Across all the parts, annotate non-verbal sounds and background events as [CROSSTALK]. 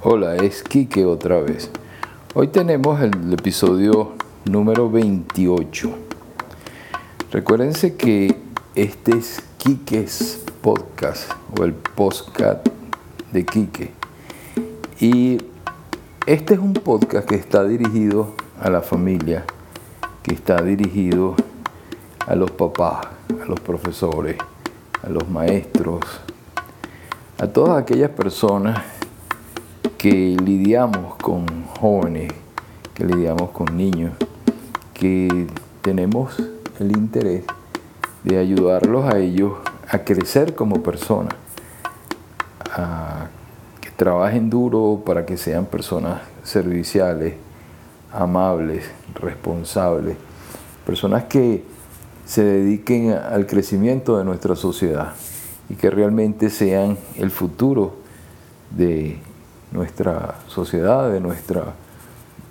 Hola, es Quique otra vez. Hoy tenemos el episodio número 28. Recuérdense que este es Quique's Podcast o el podcast de Quique. Y este es un podcast que está dirigido a la familia, que está dirigido a los papás, a los profesores, a los maestros, a todas aquellas personas que lidiamos con jóvenes, que lidiamos con niños, que tenemos el interés de ayudarlos a ellos a crecer como personas, a que trabajen duro para que sean personas serviciales, amables, responsables, personas que se dediquen al crecimiento de nuestra sociedad y que realmente sean el futuro de nuestra sociedad, de nuestra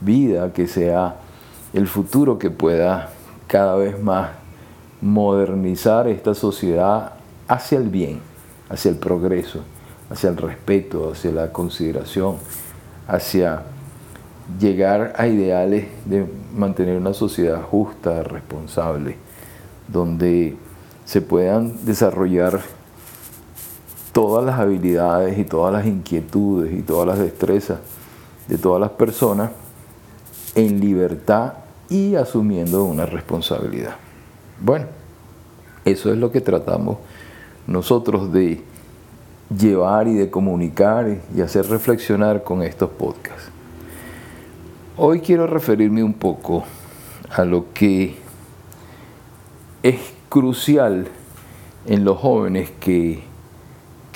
vida, que sea el futuro que pueda cada vez más modernizar esta sociedad hacia el bien, hacia el progreso, hacia el respeto, hacia la consideración, hacia llegar a ideales de mantener una sociedad justa, responsable, donde se puedan desarrollar todas las habilidades y todas las inquietudes y todas las destrezas de todas las personas en libertad y asumiendo una responsabilidad. Bueno, eso es lo que tratamos nosotros de llevar y de comunicar y hacer reflexionar con estos podcasts. Hoy quiero referirme un poco a lo que es crucial en los jóvenes que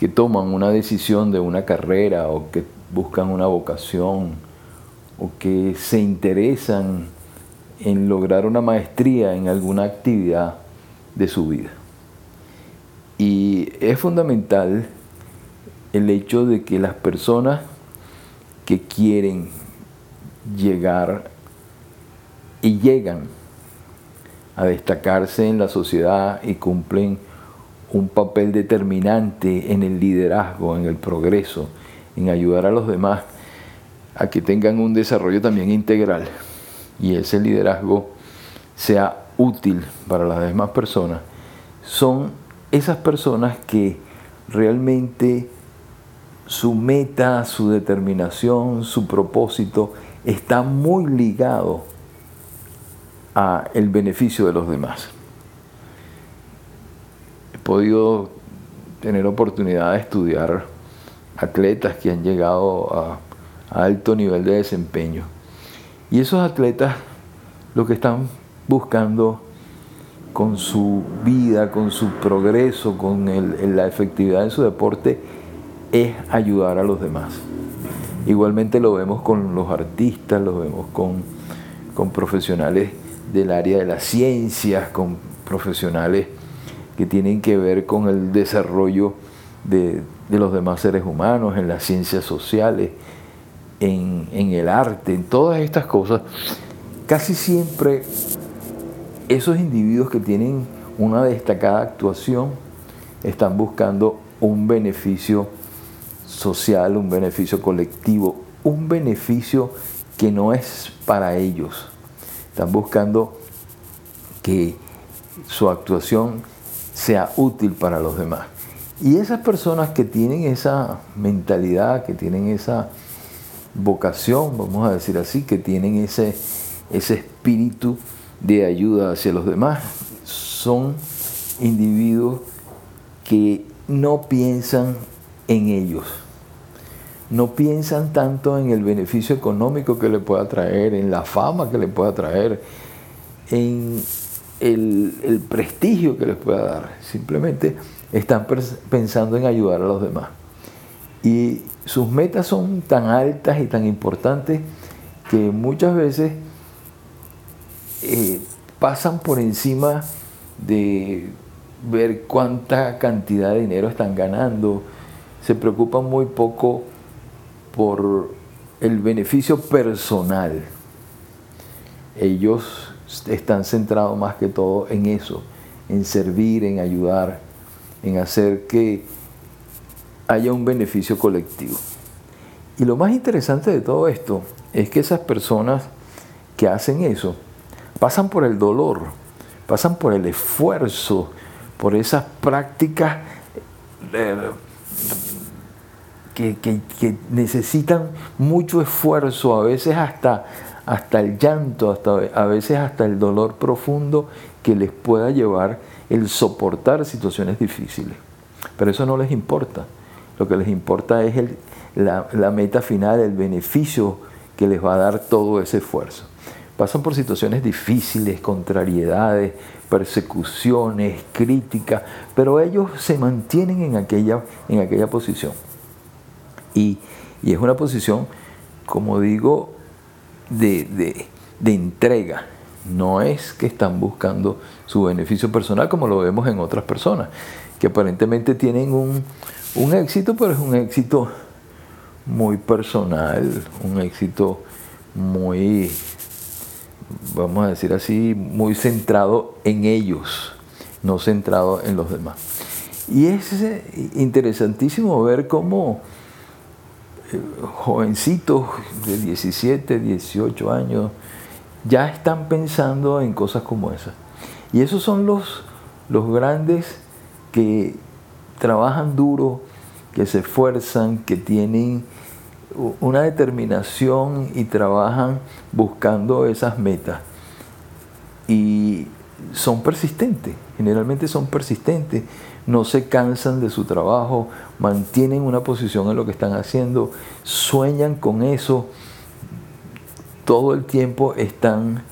que toman una decisión de una carrera o que buscan una vocación o que se interesan en lograr una maestría en alguna actividad de su vida. Y es fundamental el hecho de que las personas que quieren llegar y llegan a destacarse en la sociedad y cumplen un papel determinante en el liderazgo, en el progreso, en ayudar a los demás a que tengan un desarrollo también integral y ese liderazgo sea útil para las demás personas, son esas personas que realmente su meta, su determinación, su propósito está muy ligado a el beneficio de los demás podido tener oportunidad de estudiar atletas que han llegado a, alto nivel de desempeño. Y esos atletas lo que están buscando con su vida, con su progreso, con la efectividad de su deporte, es ayudar a los demás. Igualmente lo vemos con los artistas, lo vemos con, con profesionales del área de las ciencias, con profesionales que tienen que ver con el desarrollo de, los demás seres humanos, en las ciencias sociales, en, en el arte, en todas estas cosas, casi siempre esos individuos que tienen una destacada actuación están buscando un beneficio social, un beneficio colectivo, un beneficio que no es para ellos. Están buscando que su actuación sea útil para los demás. Y esas personas que tienen esa mentalidad, que tienen esa vocación, vamos a decir así, que tienen ese, ese espíritu de ayuda hacia los demás, son individuos que no piensan en ellos, no piensan tanto en el beneficio económico que le pueda traer, en la fama que le pueda traer, en el, prestigio que les pueda dar. Simplemente están pensando en ayudar a los demás. Y sus metas son tan altas y tan importantes que muchas veces eh, pasan por encima de ver cuánta cantidad de dinero están ganando. Se preocupan muy poco por el beneficio personal. Ellos están centrados más que todo en eso, en servir, en ayudar, en hacer que haya un beneficio colectivo. Y lo más interesante de todo esto es que esas personas que hacen eso pasan por el dolor, pasan por el esfuerzo, por esas prácticas eh, que, necesitan mucho esfuerzo, a veces hasta, hasta el llanto, hasta, a veces hasta el dolor profundo que les pueda llevar el soportar situaciones difíciles. Pero eso no les importa. Lo que les importa es el, la, meta final, el beneficio que les va a dar todo ese esfuerzo. Pasan por situaciones difíciles, contrariedades, persecuciones, críticas, pero ellos se mantienen en aquella, en aquella posición. Y, es una posición, como digo, de, entrega. No es que están buscando su beneficio personal como lo vemos en otras personas, que aparentemente tienen un, un éxito, pero es un éxito muy personal, un éxito muy, vamos a decir así, muy centrado en ellos, no centrado en los demás. Y es interesantísimo ver cómo jovencitos de 17, 18 años ya están pensando en cosas como esas. Y esos son los, los grandes que trabajan duro, que se esfuerzan, que tienen una determinación y trabajan buscando esas metas. Y son persistentes, generalmente son persistentes no se cansan de su trabajo, mantienen una posición en lo que están haciendo, sueñan con eso, todo el tiempo están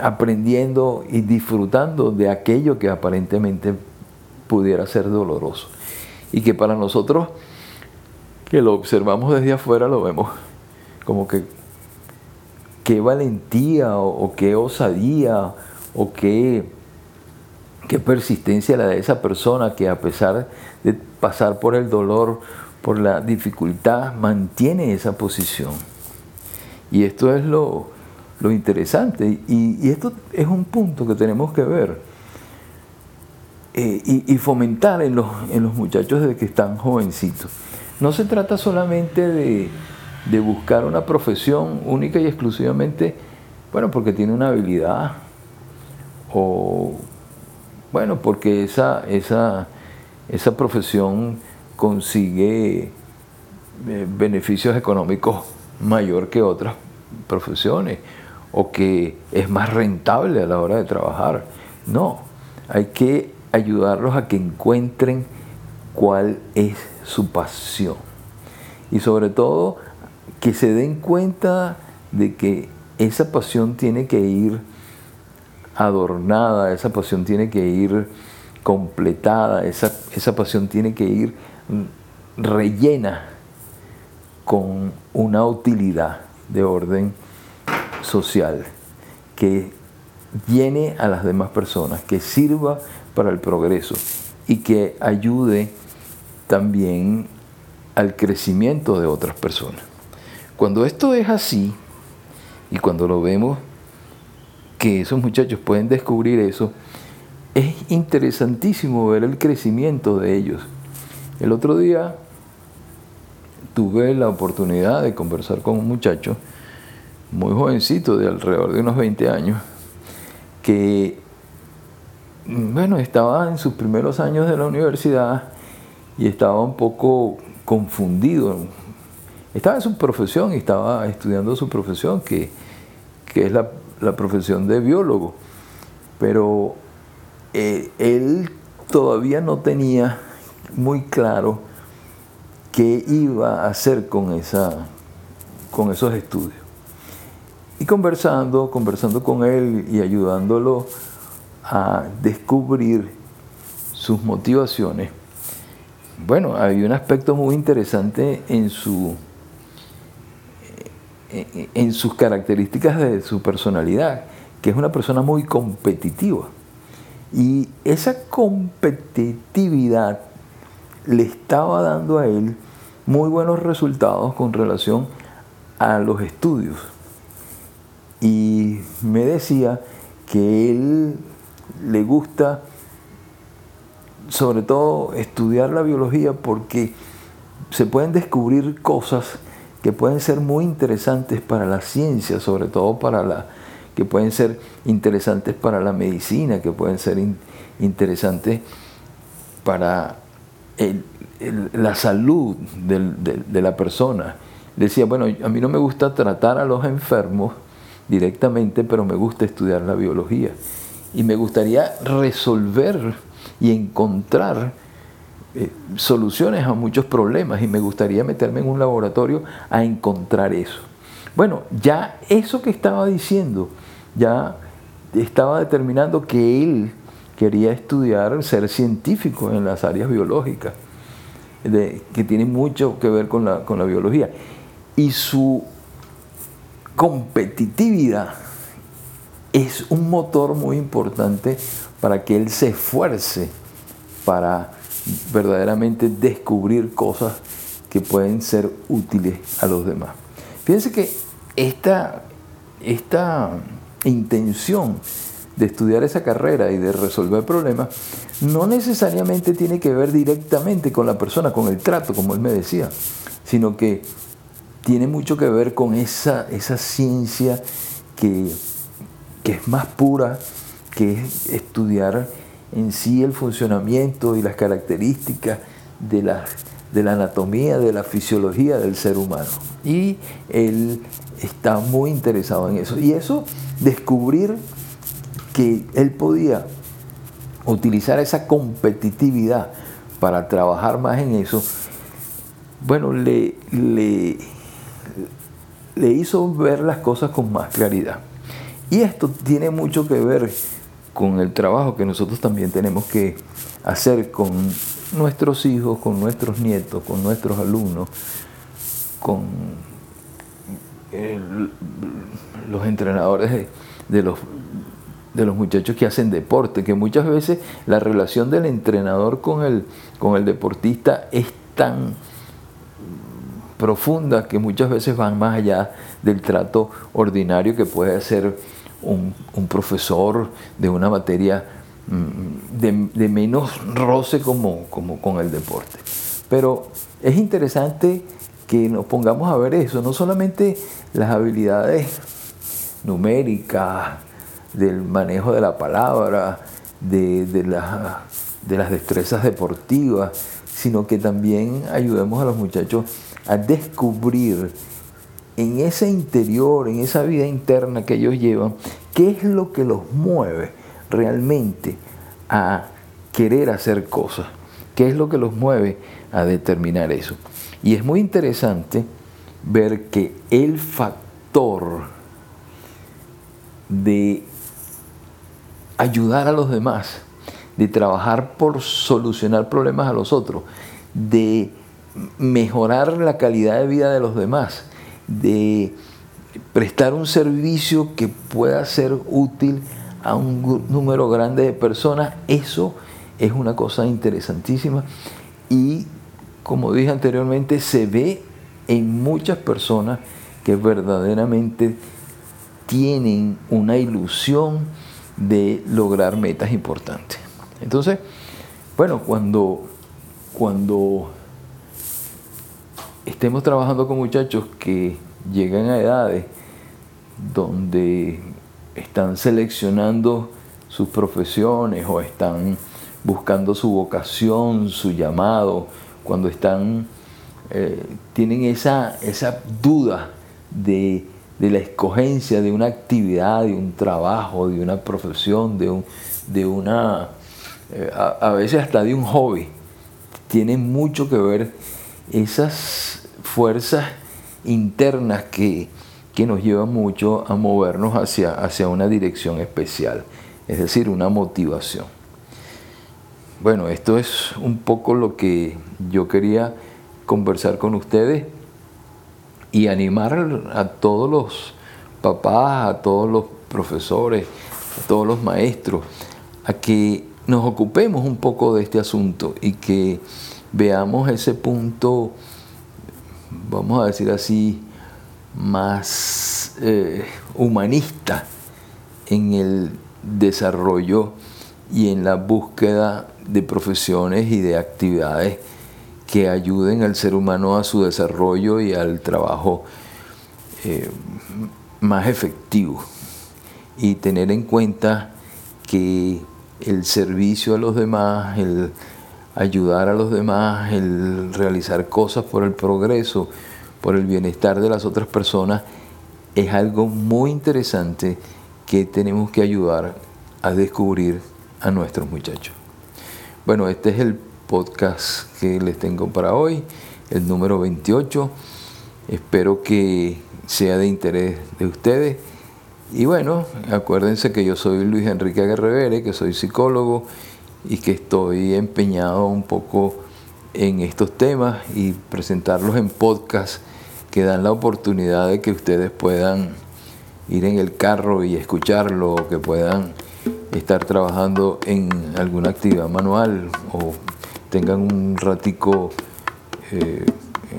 aprendiendo y disfrutando de aquello que aparentemente pudiera ser doloroso. Y que para nosotros, que lo observamos desde afuera, lo vemos como que qué valentía o, o qué osadía o qué qué persistencia la de esa persona que a pesar de pasar por el dolor, por la dificultad, mantiene esa posición. Y esto es lo, interesante. Y, esto es un punto que tenemos que ver eh, y, fomentar en los, en los muchachos desde que están jovencitos. No se trata solamente de, de buscar una profesión única y exclusivamente, bueno, porque tiene una habilidad o bueno, porque esa, esa, esa profesión consigue eh, beneficios económicos [LAUGHS] mayor que otras profesiones o que es más rentable a la hora de trabajar. No, hay que ayudarlos a que encuentren cuál es su pasión. Y sobre todo que se den cuenta de que esa pasión tiene que ir adornada, esa pasión tiene que ir completada, esa, esa pasión tiene que ir rellena con una utilidad de orden social que llene a las demás personas, que sirva para el progreso y que ayude también al crecimiento de otras personas. Cuando esto es así, y cuando lo vemos que esos muchachos pueden descubrir eso, es interesantísimo ver el crecimiento de ellos. El otro día tuve la oportunidad de conversar con un muchacho muy jovencito, de alrededor de unos 20 años, que, bueno, estaba en sus primeros años de la universidad y estaba un poco confundido. Estaba en su profesión y estaba estudiando su profesión, que, que es la la profesión de biólogo, pero eh, él todavía no tenía muy claro qué iba a hacer con, esa, con esos estudios. Y conversando, conversando con él y ayudándolo a descubrir sus motivaciones, bueno, había un aspecto muy interesante en su en sus características de su personalidad, que es una persona muy competitiva. Y esa competitividad le estaba dando a él muy buenos resultados con relación a los estudios. Y me decía que él le gusta sobre todo estudiar la biología porque se pueden descubrir cosas que pueden ser muy interesantes para la ciencia, sobre todo para la que pueden ser interesantes para la medicina, que pueden ser interesantes para la salud de, la persona. Decía, bueno, a mí no me gusta tratar a los enfermos directamente, pero me gusta estudiar la biología. Y me gustaría resolver y encontrar eh, soluciones a muchos problemas y me gustaría meterme en un laboratorio a encontrar eso. Bueno, ya eso que estaba diciendo, ya estaba determinando que él quería estudiar, ser científico en las áreas biológicas, que tienen mucho que ver con la, con la biología. Y su competitividad es un motor muy importante para que él se esfuerce para verdaderamente descubrir cosas que pueden ser útiles a los demás. Fíjense que esta, esta intención de estudiar esa carrera y de resolver problemas no necesariamente tiene que ver directamente con la persona, con el trato, como él me decía, sino que tiene mucho que ver con esa, esa ciencia que, que es más pura, que es estudiar en sí el funcionamiento y las características de la, de la anatomía, de la fisiología del ser humano. Y él está muy interesado en eso. Y eso, descubrir que él podía utilizar esa competitividad para trabajar más en eso, bueno, le, le, le hizo ver las cosas con más claridad. Y esto tiene mucho que ver con el trabajo que nosotros también tenemos que hacer con nuestros hijos, con nuestros nietos, con nuestros alumnos, con los entrenadores de, los, de los muchachos que hacen deporte, que muchas veces la relación del entrenador con el, con el deportista es tan profunda que muchas veces van más allá del trato ordinario que puede ser un, profesor de una materia mm, de, menos roce como, con el deporte. Pero es interesante que nos pongamos a ver eso, no solamente las habilidades numéricas, del manejo de la palabra, de las destrezas deportivas, sino que también ayudemos a los muchachos a descubrir en ese interior, en esa vida interna que ellos llevan, qué es lo que los mueve realmente a querer hacer cosas, qué es lo que los mueve a determinar eso. Y es muy interesante ver que el factor de ayudar a los demás, de trabajar por solucionar problemas a los otros, de mejorar la calidad de vida de los demás, de prestar un servicio que pueda ser útil a un número grande de personas, eso es una cosa interesantísima y como dije anteriormente, se ve en muchas personas que verdaderamente tienen una ilusión de lograr metas importantes. Entonces, bueno, cuando, cuando estemos trabajando con muchachos que llegan a edades donde están seleccionando sus profesiones o están buscando su vocación, su llamado, cuando están, eh, tienen esa, esa duda de, la escogencia de una actividad, de un trabajo, de una profesión, de, un, de una, eh, a, a veces hasta de un hobby. Tiene mucho que ver esas fuerzas internas que, nos llevan mucho a movernos hacia, hacia una dirección especial, es decir, una motivación. Bueno, esto es un poco lo que yo quería conversar con ustedes y animar a todos los papás, a todos los profesores, a todos los maestros, a que nos ocupemos un poco de este asunto y que veamos ese punto vamos a decir así, más eh, humanista en el desarrollo y en la búsqueda de profesiones y de actividades que ayuden al ser humano a su desarrollo y al trabajo eh, más efectivo. Y tener en cuenta que el servicio a los demás, el ayudar a los demás, el realizar cosas por el progreso, por el bienestar de las otras personas, es algo muy interesante que tenemos que ayudar a descubrir a nuestros muchachos. Bueno, este es el podcast que les tengo para hoy, el número 28. Espero que sea de interés de ustedes. Y bueno, acuérdense que yo soy Luis Enrique Guerrevere, que soy psicólogo y que estoy empeñado un poco en estos temas y presentarlos en podcast que dan la oportunidad de que ustedes puedan ir en el carro y escucharlo, o que puedan estar trabajando en alguna actividad manual o tengan un ratico eh,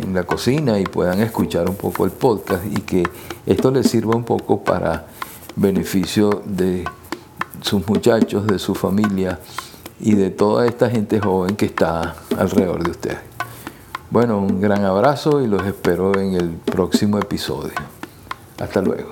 en la cocina y puedan escuchar un poco el podcast y que esto les sirva un poco para beneficio de sus muchachos, de su familia y de toda esta gente joven que está alrededor de ustedes. Bueno, un gran abrazo y los espero en el próximo episodio. Hasta luego.